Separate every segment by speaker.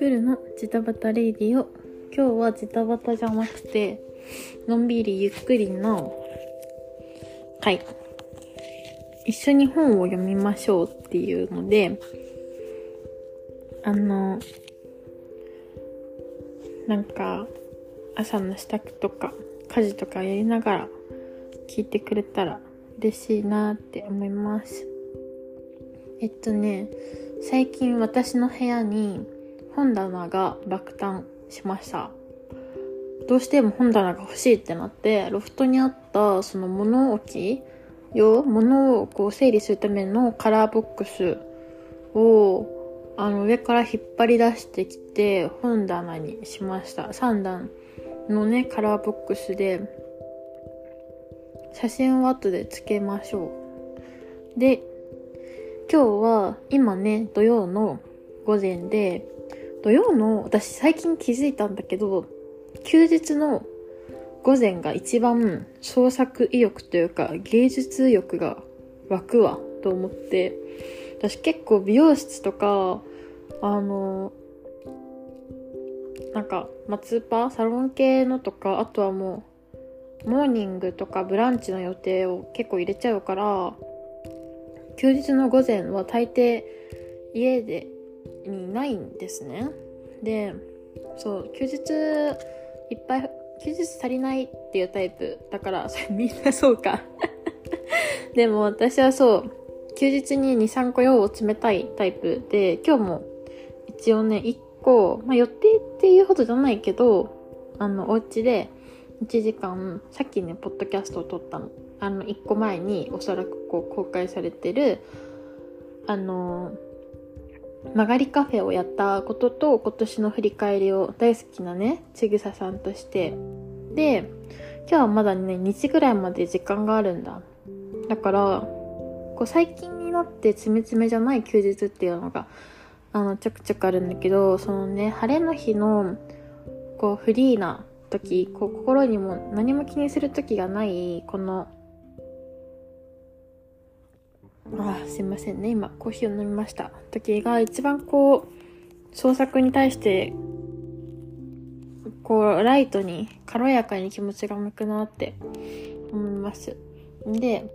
Speaker 1: くるのジタバタレイディオ今日はジタバタじゃなくてのんびりゆっくりの回。一緒に本を読みましょうっていうのであのなんか朝の支度とか家事とかやりながら聞いてくれたら嬉しいなって思います。えっとね最近私の部屋に本棚が落胆しました。どうしても本棚が欲しいってなって、ロフトにあったその物置用、物をこう整理するためのカラーボックスをあの上から引っ張り出してきて本棚にしました。3段のね、カラーボックスで写真を後でつけましょう。で、今日は今ね、土曜の午前で、土曜の、私最近気づいたんだけど、休日の午前が一番創作意欲というか芸術欲が湧くわと思って、私結構美容室とか、あの、なんか、松パサロン系のとか、あとはもう、モーニングとかブランチの予定を結構入れちゃうから、休日の午前は大抵家でにないんですね。で、そう、休日いっぱい、休日足りないっていうタイプだから、そ れみんなそうか。でも私はそう、休日に2、3個用を詰めたいタイプで、今日も一応ね、1個、まあ予定っていうほどじゃないけど、あの、お家で1時間、さっきね、ポッドキャストを撮ったの。あの、1個前におそらくこう公開されてる、あの、曲がりカフェをやったことと今年の振り返りを大好きなね、ちぐささんとして。で、今日はまだね、2時ぐらいまで時間があるんだ。だから、こう最近になってつめつめじゃない休日っていうのが、あの、ちょくちょくあるんだけど、そのね、晴れの日の、こう、フリーな時、こう、心にも何も気にする時がない、この、あすいませんね。今、コーヒーを飲みました。時が一番こう、創作に対して、こう、ライトに、軽やかに気持ちが向くなって思います。で、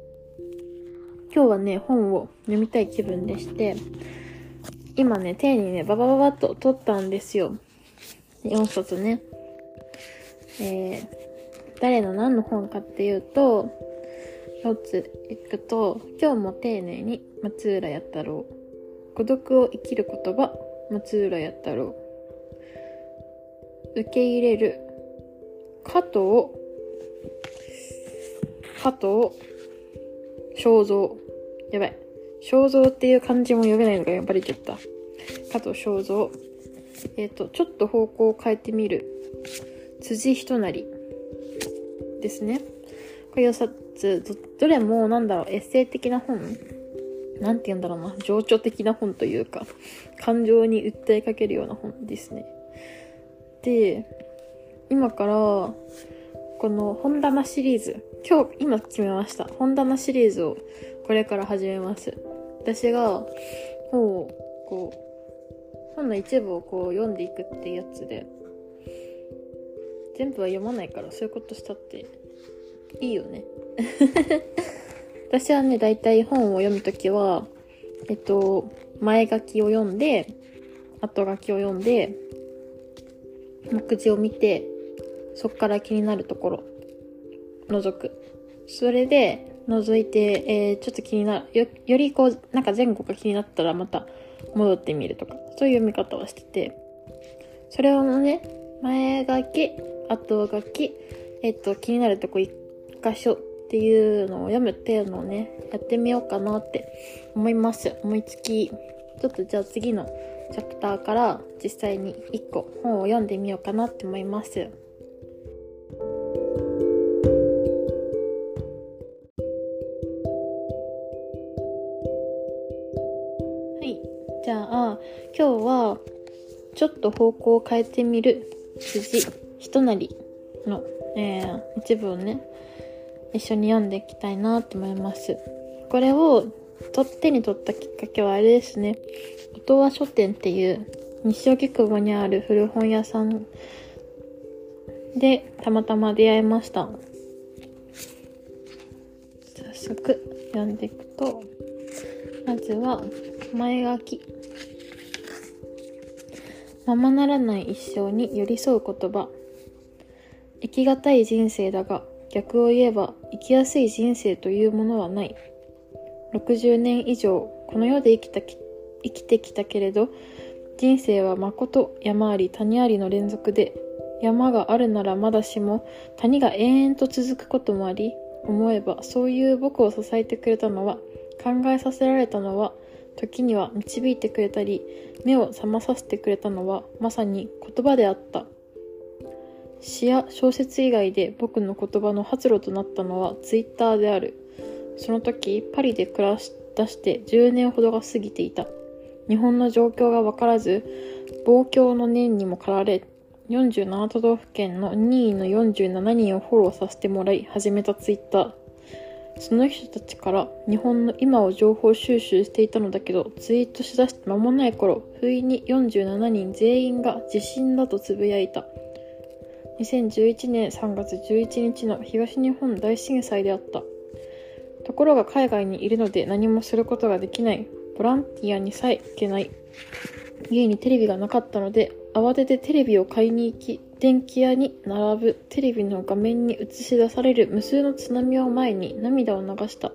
Speaker 1: 今日はね、本を読みたい気分でして、今ね、手にね、ババババッと取ったんですよ。4冊ね。えー、誰の何の本かっていうと、一ついくと、今日も丁寧に松浦弥太郎。孤独を生きる言葉、松浦弥太郎。受け入れる、加藤、加藤、肖像。やばい。肖像っていう漢字も読めないのがやっぱりちゃった。加藤肖像。えっ、ー、と、ちょっと方向を変えてみる。辻人なり。ですね。これ4冊ど、どれもなんだろう、エッセイ的な本？なんて言うんだろうな、情緒的な本というか、感情に訴えかけるような本ですね。で、今から、この本棚シリーズ、今日、今決めました。本棚シリーズをこれから始めます。私が本をこう、本の一部をこう読んでいくってやつで、全部は読まないからそういうことしたっていいよね。私はね、だいたい本を読むときは、えっと、前書きを読んで、後書きを読んで、目次を見て、そっから気になるところ、覗く。それで、覗いて、えー、ちょっと気になる、よ、よりこう、なんか前後が気になったらまた戻ってみるとか、そういう読み方をしてて、それをね、前書き、後書き、えっと、気になるとこ一箇所っていうのを読むっていうのをね、やってみようかなって思います。思いつき。ちょっとじゃあ次のチャプターから実際に1個本を読んでみようかなって思います。はい。じゃあ、今日はちょっと方向を変えてみる辻人なりの、えー、一部をね、一緒に読んでいきたいなと思います。これをと手に取ったきっかけはあれですね。音羽書店っていう西荻窪にある古本屋さんでたまたま出会いました早速読んでいくとまずは前書きままならない一生に寄り添う言葉生きがたい人生だが逆を言えば生きやすい人生というものはない。60年以上この世で生きた生きてきたけれど人生は誠山あり谷ありの連続で山があるならまだしも谷が延々と続くこともあり思えばそういう僕を支えてくれたのは考えさせられたのは時には導いてくれたり目を覚まさせてくれたのはまさに言葉であった。詩や小説以外で僕の言葉の発露となったのはツイッターである。その時パリで暮らし出して10年ほどが過ぎていた。日本の状況が分からず望郷の念にも駆られ47都道府県の2位の47人をフォローさせてもらい始めたツイッターその人たちから日本の今を情報収集していたのだけどツイートしだして間もない頃不意に47人全員が地震だとつぶやいた。2011年3月11日の東日本大震災であった。ところが海外にいるので何もすることができない。ボランティアにさえ行けない。家にテレビがなかったので慌ててテレビを買いに行き電気屋に並ぶ。テレビの画面に映し出される無数の津波を前に涙を流した。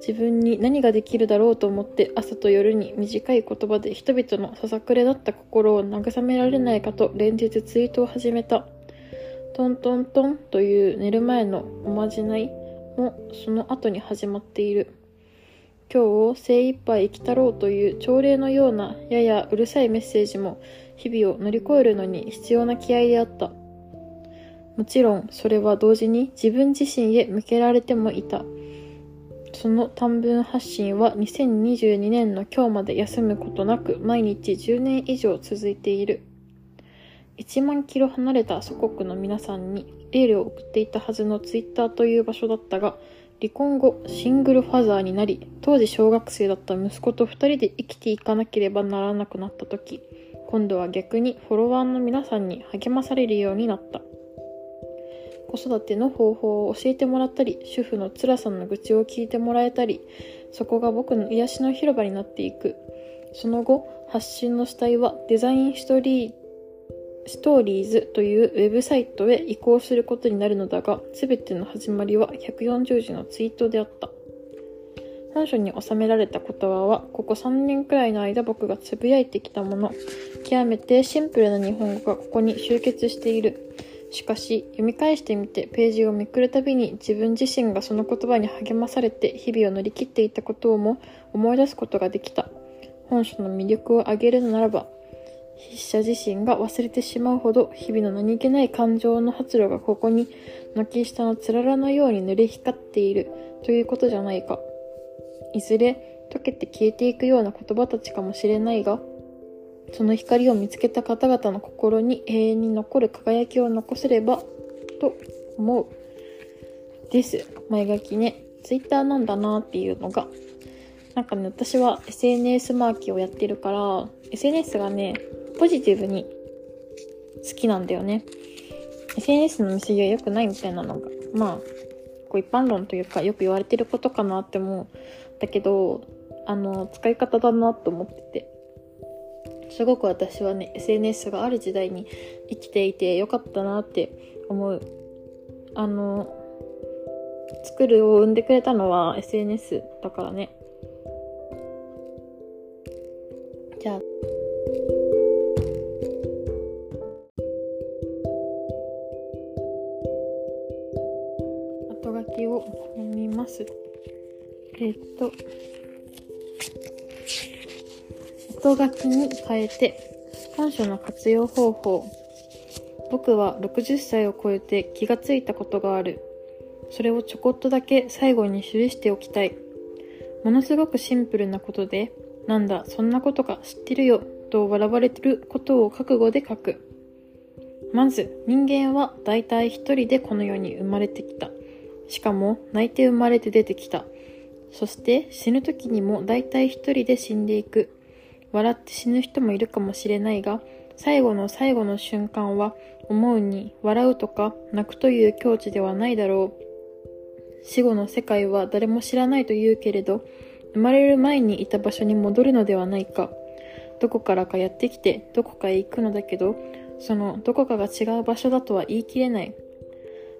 Speaker 1: 自分に何ができるだろうと思って朝と夜に短い言葉で人々のささくれだった心を慰められないかと連日ツイートを始めたトントントンという寝る前のおまじないもその後に始まっている今日を精一杯生きたろうという朝礼のようなややうるさいメッセージも日々を乗り越えるのに必要な気合であった。もちろんそれは同時に自分自身へ向けられてもいた。その短文発信は2022年の今日まで休むことなく毎日10年以上続いている。1万キロ離れた祖国の皆さんにエールを送っていたはずのツイッターという場所だったが、離婚後シングルファザーになり当時小学生だった息子と2人で生きていかなければならなくなった時今度は逆にフォロワーの皆さんに励まされるようになった子育ての方法を教えてもらったり主婦の辛さの愚痴を聞いてもらえたりそこが僕の癒しの広場になっていくその後発信の主体はデザインストーリーストーリーズというウェブサイトへ移行することになるのだが、すべての始まりは140字のツイートであった。本書に収められた言葉は、ここ3年くらいの間僕がつぶやいてきたもの、極めてシンプルな日本語がここに集結している。しかし、読み返してみてページをめくるたびに自分自身がその言葉に励まされて日々を乗り切っていたことをも思い出すことができた。本書の魅力を挙げるならば、筆者自身が忘れてしまうほど日々の何気ない感情の発露がここに軒下のつららのように濡れ光っているということじゃないか。いずれ溶けて消えていくような言葉たちかもしれないが、その光を見つけた方々の心に永遠に残る輝きを残せればと思う。です。前書きね。ツイッターなんだなっていうのが。なんかね、私は SNS マーキーをやってるから、SNS がね、ポジティブに好きなんだよね。SNS の見過ぎは良くないみたいなのが、まあ、こう一般論というかよく言われてることかなって思う。だけど、あの、使い方だなと思ってて。すごく私はね、SNS がある時代に生きていてよかったなって思う。あの、作るを生んでくれたのは SNS だからね。後書きに変えて本書の活用方法。僕は60歳を超えて気がついたことがある。それをちょこっとだけ最後に記しておきたい。ものすごくシンプルなことでなんだそんなことか知ってるよと笑われてることを覚悟で書く。まず人間はだいたい一人でこの世に生まれてきた。しかも泣いて生まれて出てきた。そして死ぬ時にも大体一人で死んでいく。笑って死ぬ人もいるかもしれないが、最後の最後の瞬間は思うに笑うとか泣くという境地ではないだろう。死後の世界は誰も知らないと言うけれど、生まれる前にいた場所に戻るのではないか。どこからかやってきて、どこかへ行くのだけど、そのどこかが違う場所だとは言い切れない。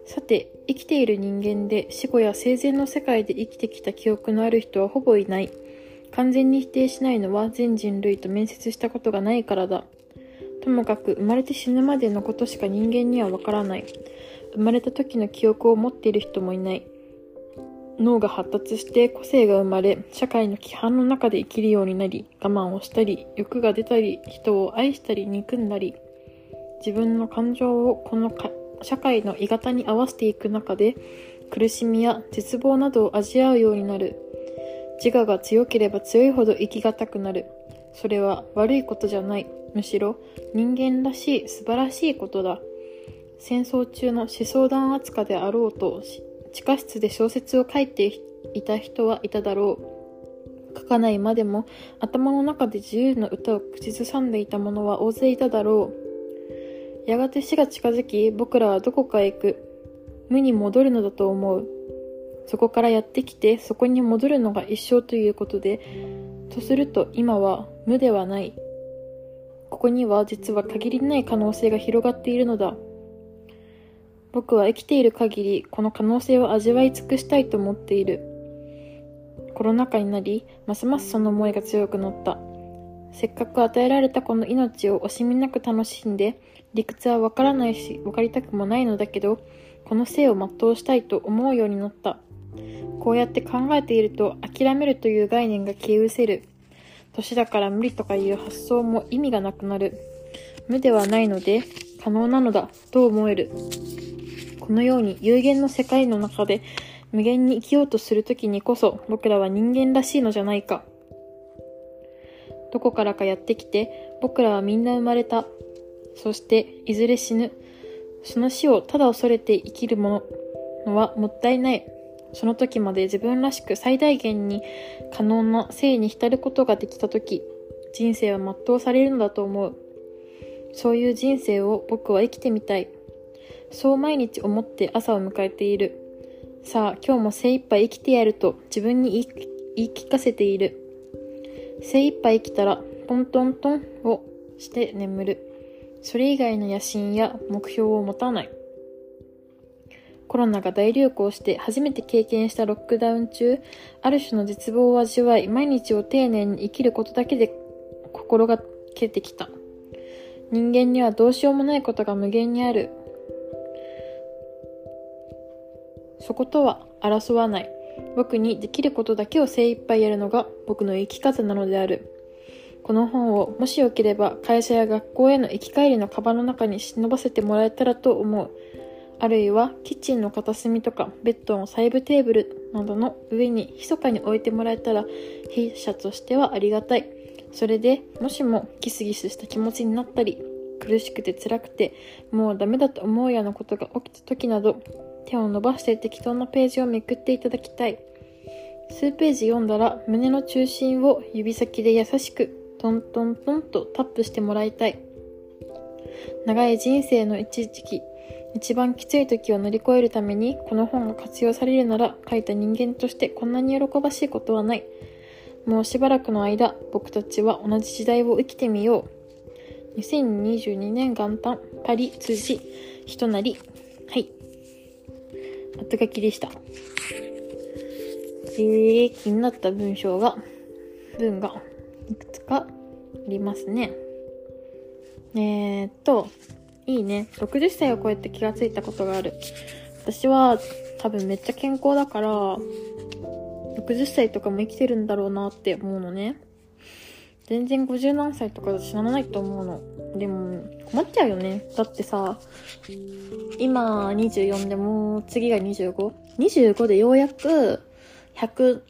Speaker 1: さて、生きている人間で死後や生前の世界で生きてきた記憶のある人はほぼいない。完全に否定しないのは全人類と面接したことがないからだ。ともかく生まれて死ぬまでのことしか人間にはわからない。生まれた時の記憶を持っている人もいない。脳が発達して個性が生まれ、社会の規範の中で生きるようになり、我慢をしたり、欲が出たり、人を愛したり憎んだり、自分の感情をこの社会の鋳型に合わせていく中で、苦しみや絶望などを味わうようになる。自我が強ければ強いほど生きがたくなる。それは悪いことじゃない。むしろ人間らしい素晴らしいことだ。戦争中の思想弾圧下であろうと地下室で小説を書いていた人はいただろう。書かないまでも頭の中で自由の歌を口ずさんでいた者は大勢いただろう。やがて死が近づき、僕らはどこかへ行く。無に戻るのだと思う。そこからやってきて、そこに戻るのが一生ということで、とすると今は無ではない。ここには実は限りない可能性が広がっているのだ。僕は生きている限りこの可能性を味わい尽くしたいと思っている。コロナ禍になり、ますますその思いが強くなった。せっかく与えられたこの命を惜しみなく楽しんで、理屈はわからないし、わかりたくもないのだけど、この生を全うしたいと思うようになった。こうやって考えていると、諦めるという概念が消え失せる。年だから無理とかいう発想も意味がなくなる。無ではないので、可能なのだ、と思える。このように有限の世界の中で無限に生きようとするときにこそ僕らは人間らしいのじゃないか。どこからかやってきて僕らはみんな生まれた。そしていずれ死ぬ。その死をただ恐れて生きるものはもったいない。その時まで自分らしく最大限に可能な生に浸ることができた時、人生は全うされるのだと思う。そういう人生を僕は生きてみたい。そう毎日思って朝を迎えている。さあ、今日も精一杯生きてやると自分に言い聞かせている。精一杯生きたら、トントントンをして眠る。それ以外の野心や目標を持たない。コロナが大流行して初めて経験したロックダウン中、ある種の絶望を味わい、毎日を丁寧に生きることだけで心がけてきた。人間にはどうしようもないことが無限にある。そことは争わない。僕にできることだけを精一杯やるのが僕の生き方なのである。この本をもしよければ会社や学校への行き帰りのカバンの中に忍ばせてもらえたらと思う。あるいはキッチンの片隅とかベッドの細部テーブルなどの上に密かに置いてもらえたら弊社としてはありがたい。それでもしもギスギスした気持ちになったり苦しくて辛くてもうダメだと思うようなことが起きた時など手を伸ばして適当なページをめくっていただきたい。数ページ読んだら胸の中心を指先で優しくトントントンとタップしてもらいたい。長い人生の一時期、一番きつい時を乗り越えるためにこの本が活用されるなら書いた人間としてこんなに喜ばしいことはない。もうしばらくの間、僕たちは同じ時代を生きてみよう。2022年元旦、パリ、辻、人なり。はい。後書きでした。えー、気になった文章が、文がいくつかありますね。えー、っと、いいね。60歳を超えて気がついたことがある。私は多分めっちゃ健康だから、60歳とかも生きてるんだろうなって思うのね。全然50何歳とかだと死なないと思うの。でも、困っちゃうよね。だってさ、今24でも次が 25?25 でようやく100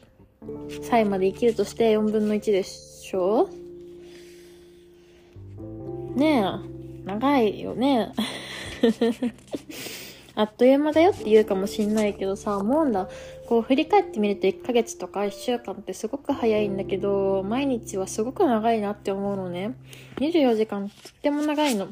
Speaker 1: 歳まで生きるとして4分の1でしょ？ねえ、長いよね。あっという間だよって言うかもしんないけどさ、思うんだ。こう振り返ってみると1ヶ月とか1週間ってすごく早いんだけど、毎日はすごく長いなって思うのね。24時間とっても長いの。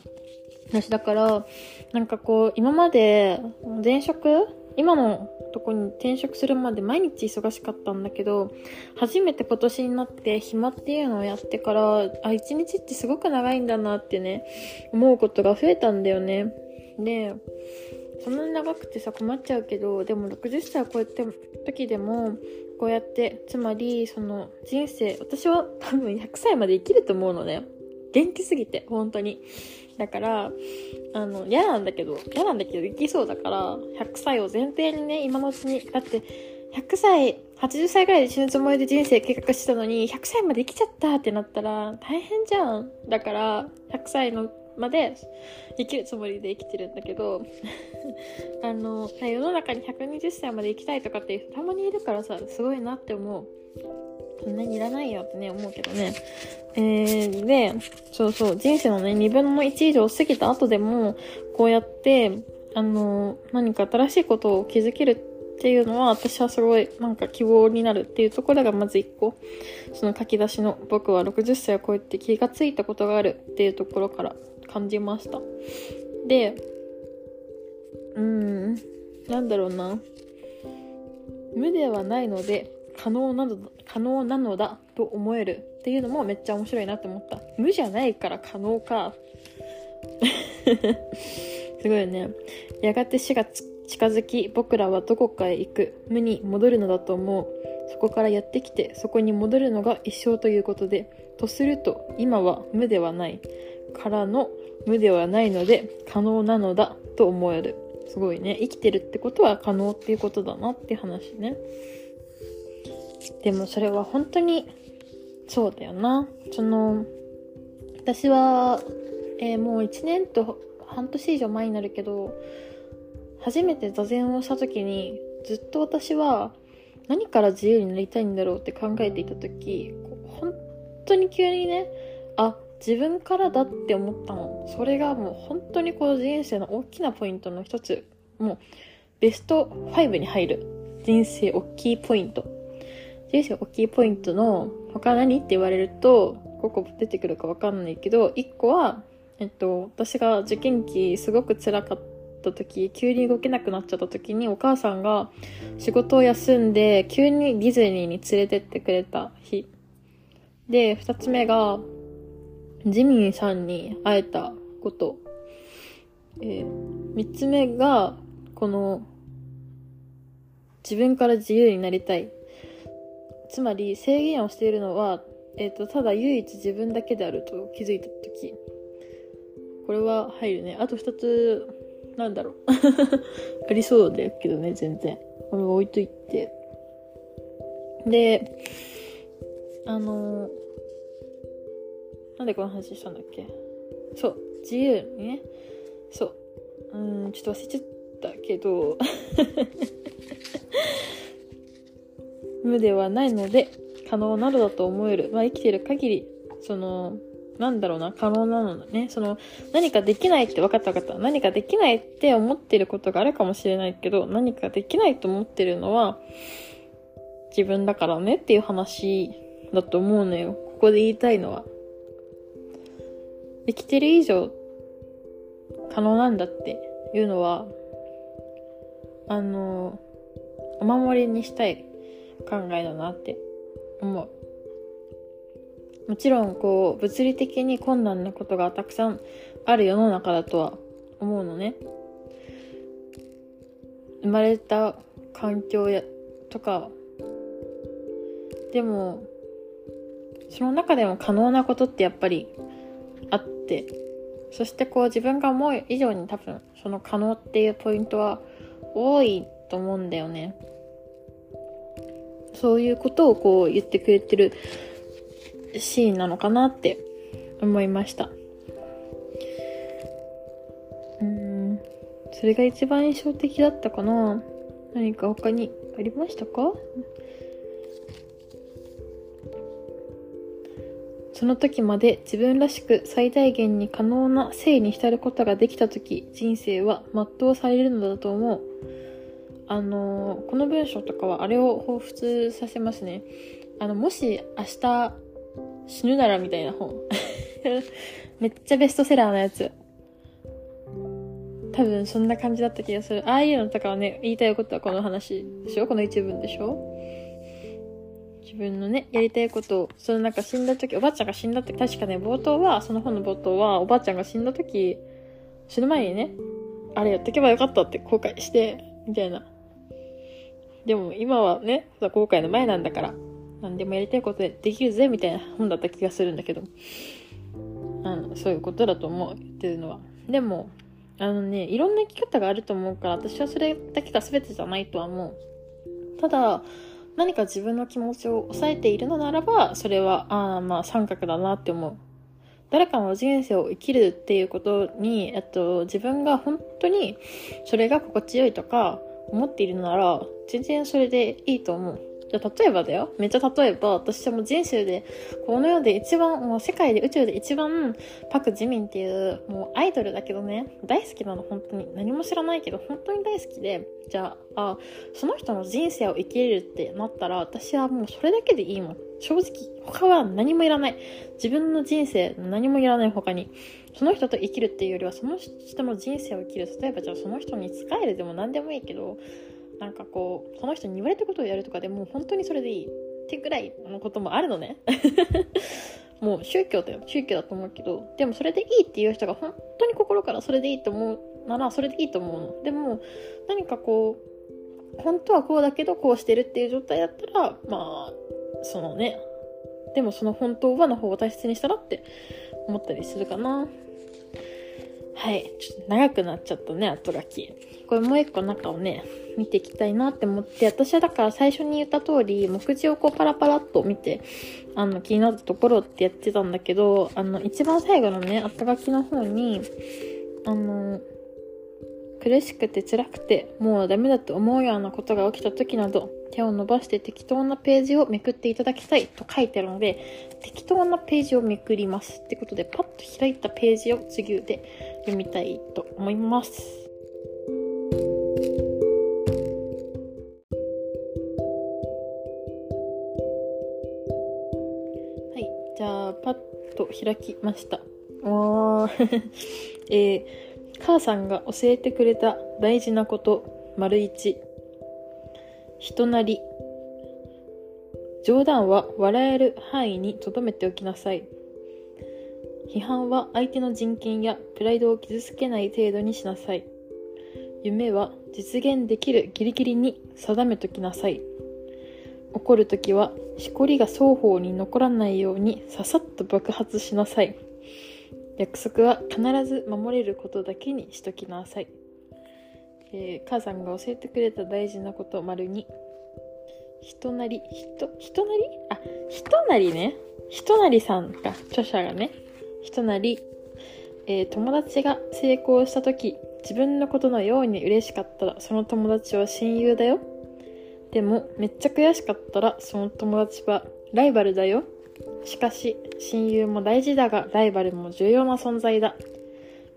Speaker 1: 私だから、なんかこう、今まで前職？今のとこに転職するまで毎日忙しかったんだけど、初めて今年になって暇っていうのをやってから、あ、一日ってすごく長いんだなってね、思うことが増えたんだよね。で、そんなに長くてさ困っちゃうけどでも60歳を超えて時でもこうやってつまりその人生私は多分100歳まで生きると思うのね元気すぎて本当にだからあの嫌なんだけど嫌なんだけど生きそうだから100歳を前提にね今のうちにだって100歳80歳ぐらいで死ぬつもりで人生計画してたのに100歳まで生きちゃったってなったら大変じゃん。だから100歳のまで生きるつもりで生きてるんだけど あの世の中に120歳まで生きたいとかっていう人たまにいるからさすごいなって思う。そんなにいらないよってね思うけどね。えー、でそうそう人生のね2分の1以上過ぎた後でもこうやってあの何か新しいことを気づけるっていうのは私はすごいなんか希望になるっていうところがまず1個。その書き出しの僕は60歳を超えて気がついたことがあるっていうところから感じました。でうーんなんだろうな。無ではないので可能なの可能なのだと思えるっていうのもめっちゃ面白いなって思った。無じゃないから可能か。すごいね。やがて死が近づき僕らはどこかへ行く。無に戻るのだと思う。そこからやってきてそこに戻るのが一生ということで。とすると今は無ではない。からの無ではないので可能なのだと思える。すごいね。生きてるってことは可能っていうことだなって話ね。でもそれは本当にそうだよな。その、私は、えー、もう1年と半年以上前になるけど、初めて座禅をした時に、ずっと私は何から自由になりたいんだろうって考えていた時、本当に急にね、あ、自分からだって思ったの。それがもう本当にこの人生の大きなポイントの一つ。もうベスト5に入る。人生大きいポイント。人生大きいポイントの他何って言われると、ここ出てくるかわかんないけど、1個は、えっと、私が受験期すごく辛かった時、急に動けなくなっちゃった時にお母さんが仕事を休んで急にディズニーに連れてってくれた日。で、2つ目が、ジミーさんに会えたこと。えー、三つ目が、この、自分から自由になりたい。つまり、制限をしているのは、え、ー、と、ただ唯一自分だけであると気づいたとき。これは入るね。あと二つ、なんだろう。ありそうだけどね、全然。これ置いといて。で、あのーなんでこの話したんだっけ？そう、自由にね。そう。うん、ちょっと忘れちゃったけど 無ではないので、可能なのだと思える。まあ、生きてる限り、その、なんだろうな、可能なのね。その、何かできないって分かった分かった。何かできないって思ってることがあるかもしれないけど、何かできないと思ってるのは、自分だからねっていう話だと思うのよ。ここで言いたいのは。生きてる以上可能なんだっていうのはあのお守りにしたい考えだなって思う。もちろんこう物理的に困難なことがたくさんある世の中だとは思うのね。生まれた環境やとか。でもその中でも可能なことってやっぱりあって。そしてこう自分が思う以上に多分その可能っていうポイントは多いと思うんだよね。そういうことをこう言ってくれてるシーンなのかなって思いました。うん。それが一番印象的だったかな。何か他にありましたか？その時まで自分らしく最大限に可能な性に浸ることができた時、人生は全うされるのだと思う。あのこの文章とかはあれを彷彿させますね。あのもし明日死ぬならみたいな本。めっちゃベストセラーなやつ。多分そんな感じだった気がする。ああいうのとかはね言いたいことはこの話でしょ？この一文でしょ？自分のね、やりたいことを、そのなんか死んだ時、おばあちゃんが死んだ時、確かね、冒頭は、その本の冒頭は、おばあちゃんが死んだ時、死ぬ前にね、あれやってけばよかったって後悔して、みたいな。でも今はね、後悔の前なんだから、何でもやりたいことでできるぜ、みたいな本だった気がするんだけど。あの、そういうことだと思う、言ってるのは。でも、あのね、いろんな生き方があると思うから、私はそれだけが全てじゃないとは思う。ただ、何か自分の気持ちを抑えているのならば、それは、ああ、まあ三角だなって思う。誰かの人生を生きるっていうことに、えっと、自分が本当にそれが心地よいとか思っているなら、全然それでいいと思う。じゃ例えばだよ。めっちゃ例えば、私はも人生で、この世で一番、もう世界で宇宙で一番、パク・ジミンっていう、もうアイドルだけどね、大好きなの、本当に。何も知らないけど、本当に大好きで、じゃあ、あ、その人の人生を生きれるってなったら、私はもうそれだけでいいもん。正直、他は何もいらない。自分の人生、何もいらない他に。その人と生きるっていうよりは、その人の人生を生きる。例えばじゃあその人に仕えるでも何でもいいけど、なんかこうその人に言われたことをやるとかでもう本当にそれでいい。ってぐらいのこともあるのね。もう宗教だよ。宗教だと思うけどでもそれでいいっていう人が本当に心からそれでいいと思うならそれでいいと思うの。でも何かこう本当はこうだけどこうしてるっていう状態だったらまあそのね。でもその本当はの方を大切にしたらって思ったりするかな。はい。ちょっと長くなっちゃったね後書き。これもう一個中をね見ていきたいなって思って、私はだから最初に言った通り、目次をこうパラパラっと見て、あの、気になったところってやってたんだけど、あの、一番最後のね、後書きの方に、あの、苦しくて辛くて、もうダメだと思うようなことが起きた時など、手を伸ばして適当なページをめくっていただきたいと書いてあるので、適当なページをめくります。ってことで、パッと開いたページを次で読みたいと思います。はい、じゃあ、パッと開きました。おー えー、母さんが教えてくれた大事なこと、丸一。人なり。冗談は笑える範囲に留めておきなさい。批判は相手の人権やプライドを傷つけない程度にしなさい。夢は実現できるギリギリに定めときなさい。怒るときは、しこりが双方に残らないようにささっと爆発しなさい。約束は必ず守れることだけにしときなさい。えー、母さんが教えてくれた大事なこと、丸に。人なり、人、人なり？あ、人なりね。人なりさんか、著者がね。人なり、えー、友達が成功した時、自分のことのように嬉しかったら、その友達は親友だよ。でも、めっちゃ悔しかったら、その友達はライバルだよ。しかし、親友も大事だが、ライバルも重要な存在だ。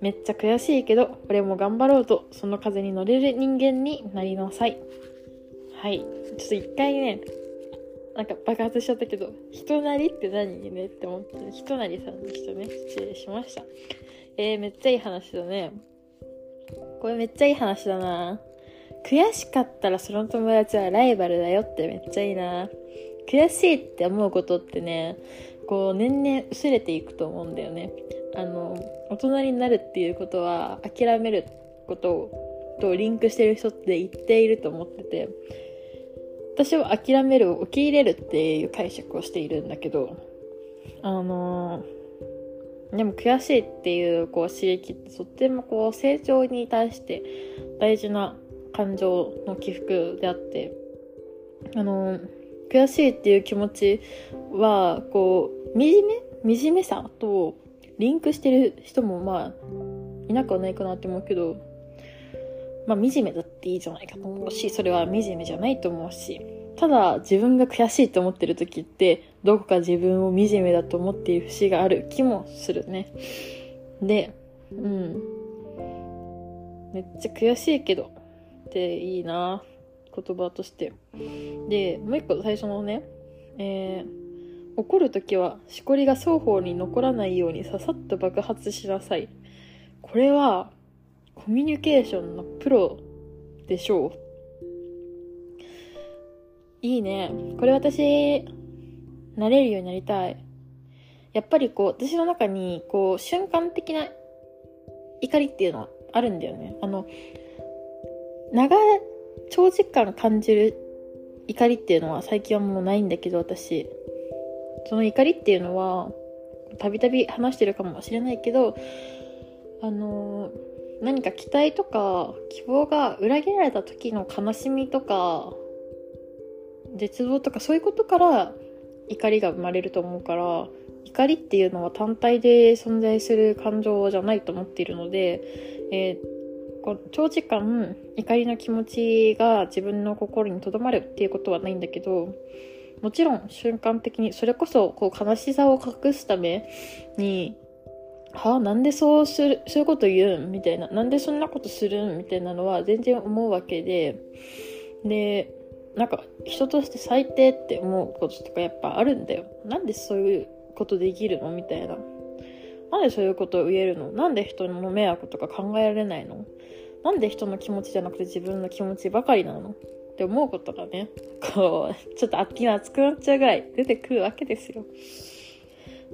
Speaker 1: めっちゃ悔しいけど、俺も頑張ろうと、その風に乗れる人間になりなさい。はい。ちょっと一回ね、なんか爆発しちゃったけど、人なりって何ねって思って、人なりさんでしたね。失礼しました。えー、めっちゃいい話だね。これめっちゃいい話だな。悔しかったらその友達はライバルだよってめっちゃいいな。悔しいって思うことってね、こう年々薄れていくと思うんだよね。あの、大人になるっていうことは諦めることとリンクしてる人って言っていると思ってて、私は諦めるを受け入れるっていう解釈をしているんだけど、あのでも悔しいっていうこう刺激ってとってもこう成長に対して大事な感情の起伏であってあの悔しいっていう気持ちはこう惨め惨めさとリンクしてる人もまあいなくはないかなって思うけどまあ惨めだっていいじゃないかと思うしそれは惨めじゃないと思うしただ自分が悔しいと思ってる時ってどこか自分を惨めだと思っている節がある気もするね。でうん。めっちゃ悔しいけどっていいな言葉として。でもう一個最初のねえー怒るときはしこりが双方に残らないようにささっと爆発しなさい。これはコミュニケーションのプロでしょう。いいね。これ私、なれるようになりたい。やっぱりこう、私の中に、こう、瞬間的な怒りっていうのはあるんだよね。あの、長、長時間感じる怒りっていうのは最近はもうないんだけど、私。その怒りっていうのは、たびたび話してるかもしれないけど、あの何か期待とか希望が裏切られた時の悲しみとか、絶望とかそういうことから怒りが生まれると思うから、怒りっていうのは単体で存在する感情じゃないと思っているので、えー、長時間怒りの気持ちが自分の心に留まるっていうことはないんだけど、もちろん瞬間的にそれこそこう悲しさを隠すためにはあ、なんでそうする、そういうこと言うん？みたいな。なんでそんなことするん？みたいなのは全然思うわけで。で、なんか人として最低って思うこととかやっぱあるんだよ。なんでそういうことできるの？みたいな。なんでそういうことを言えるのなんで人の迷惑とか考えられないのなんで人の気持ちじゃなくて自分の気持ちばかりなの？って思うことがね、こう、ちょっと熱くなっちゃうぐらい出てくるわけですよ。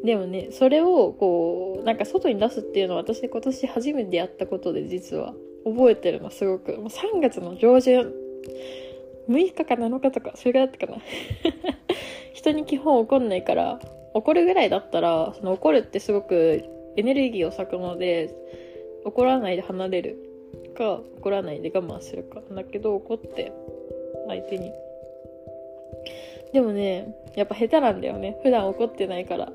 Speaker 1: でもね、それをこう、なんか外に出すっていうのは私今年初めてやったことで実は覚えてるのすごく。もう3月の上旬、6日か7日とか、それぐらいだったかな。人に基本怒んないから、怒るぐらいだったら、その怒るってすごくエネルギーを割くので、怒らないで離れるか、怒らないで我慢するか。だけど怒って相手に。でもね、やっぱ下手なんだよね。普段怒ってないから。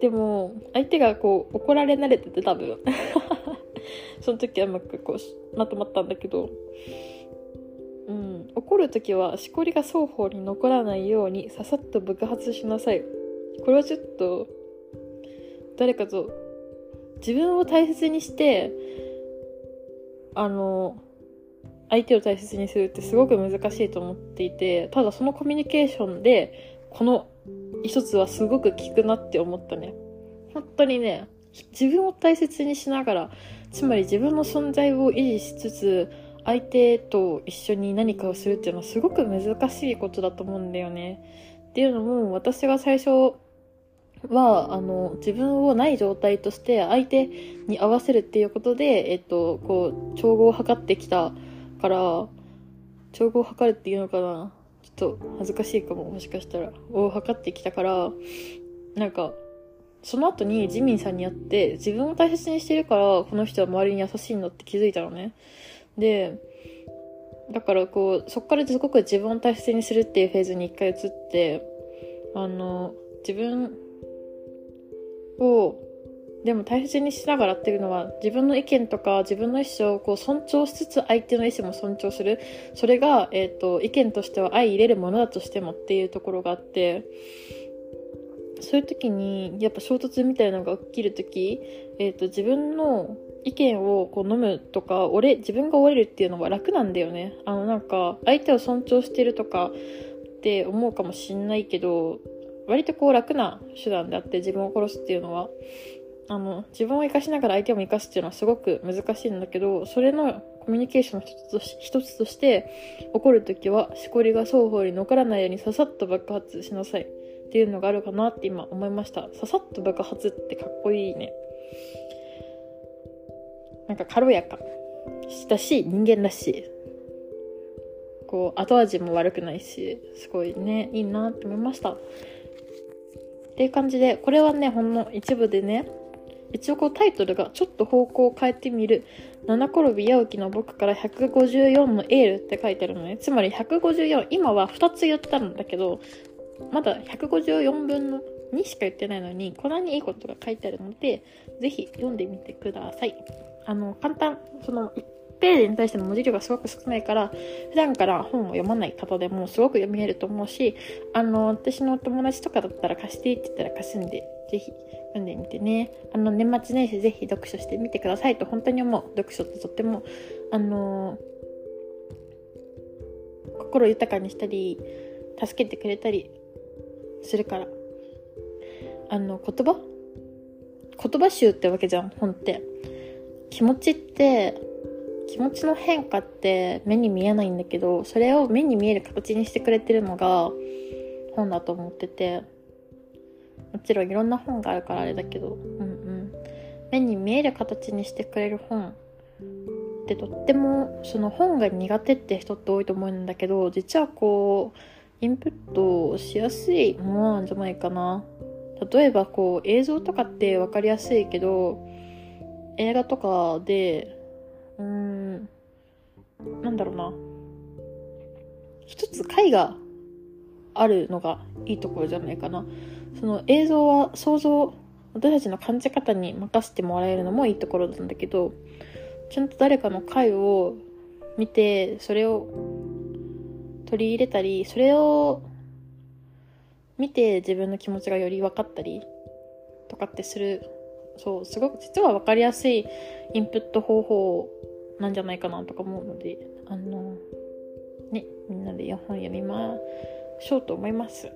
Speaker 1: でも、相手がこう、怒られ慣れてて多分。その時はうまくこう、まとまったんだけど、うん、怒る時はしこりが双方に残らないようにささっと爆発しなさい。これはちょっと、誰かと自分を大切にして、あの、相手を大切にするってすごく難しいと思っていて、ただそのコミュニケーションで、この一つはすごく効くなって思ったね。本当にね、自分を大切にしながら、つまり自分の存在を維持しつつ、相手と一緒に何かをするっていうのはすごく難しいことだと思うんだよね。っていうのも、私が最初は、あの、自分をない状態として相手に合わせるっていうことで、えっと、こう、調合を図ってきたから、調合を図るっていうのかなと恥ずかしいかも、もしかしたら。を測ってきたから、なんか、その後にジミンさんに会って、自分を大切にしてるから、この人は周りに優しいんだって気づいたのね。で、だからこう、そっからすごく自分を大切にするっていうフェーズに一回移って、あの、自分をでも大切にしながらっていうのは自分の意見とか自分の意思をこう尊重しつつ相手の意思も尊重する。それが、えーと、意見としては相入れるものだとしてもっていうところがあってそういう時にやっぱ衝突みたいなのが起きる時、えーと、自分の意見をこう飲むとか俺自分が折れるっていうのは楽なんだよね。あのなんか相手を尊重してるとかって思うかもしんないけど割とこう楽な手段であって自分を殺すっていうのは。あの、自分を生かしながら相手も生かすっていうのはすごく難しいんだけど、それのコミュニケーションの一つとし一つとして、怒るときは、しこりが双方に残らないようにささっと爆発しなさいっていうのがあるかなって今思いました。ささっと爆発ってかっこいいね。なんか軽やか。したし、人間らしい。こう、後味も悪くないし、すごいね、いいなって思いました。っていう感じで、これはね、ほんの一部でね、一応こうタイトルがちょっと方向を変えてみる七転び八起きの僕から154のエールって書いてあるのね。つまり154、今は2つ言ったんだけど、まだ154分の2しか言ってないのに、こんなにいいことが書いてあるので、ぜひ読んでみてください。あの、簡単、その、1ページに対しての文字量がすごく少ないから、普段から本を読まない方でもすごく読みえると思うし、あの、私のお友達とかだったら貸してって言ったら貸すんで、ぜひ読んでみてね。あの、年末年始ぜひ読書してみてください。と本当に思う。読書ってとっても、あの心豊かにしたり助けてくれたりするから。あの言葉？言葉集ってわけじゃん本って。気持ちって気持ちの変化って目に見えないんだけどそれを目に見える形にしてくれてるのが本だと思ってて。もちろんいろんな本があるからあれだけどうんうん。目に見える形にしてくれる本ってとってもその本が苦手って人って多いと思うんだけど実はこうインプットしやすいものなんじゃないかな。例えばこう映像とかって分かりやすいけど映画とかでうーんなんだろうな。一つ回があるのがいいところじゃないかなその映像は想像私たちの感じ方に任せてもらえるのもいいところなんだけどちゃんと誰かの回を見てそれを取り入れたりそれを見て自分の気持ちがより分かったりとかってする。そうすごく実は分かりやすいインプット方法なんじゃないかなとか思うのであのねみんなで本読みましょうと思います。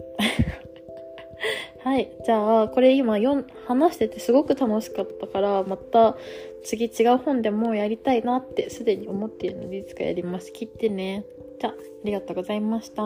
Speaker 1: はい。じゃあこれ今読話しててすごく楽しかったからまた次違う本でもやりたいなってすでに思っているのでいつかやります。切ってね。じゃあありがとうございました。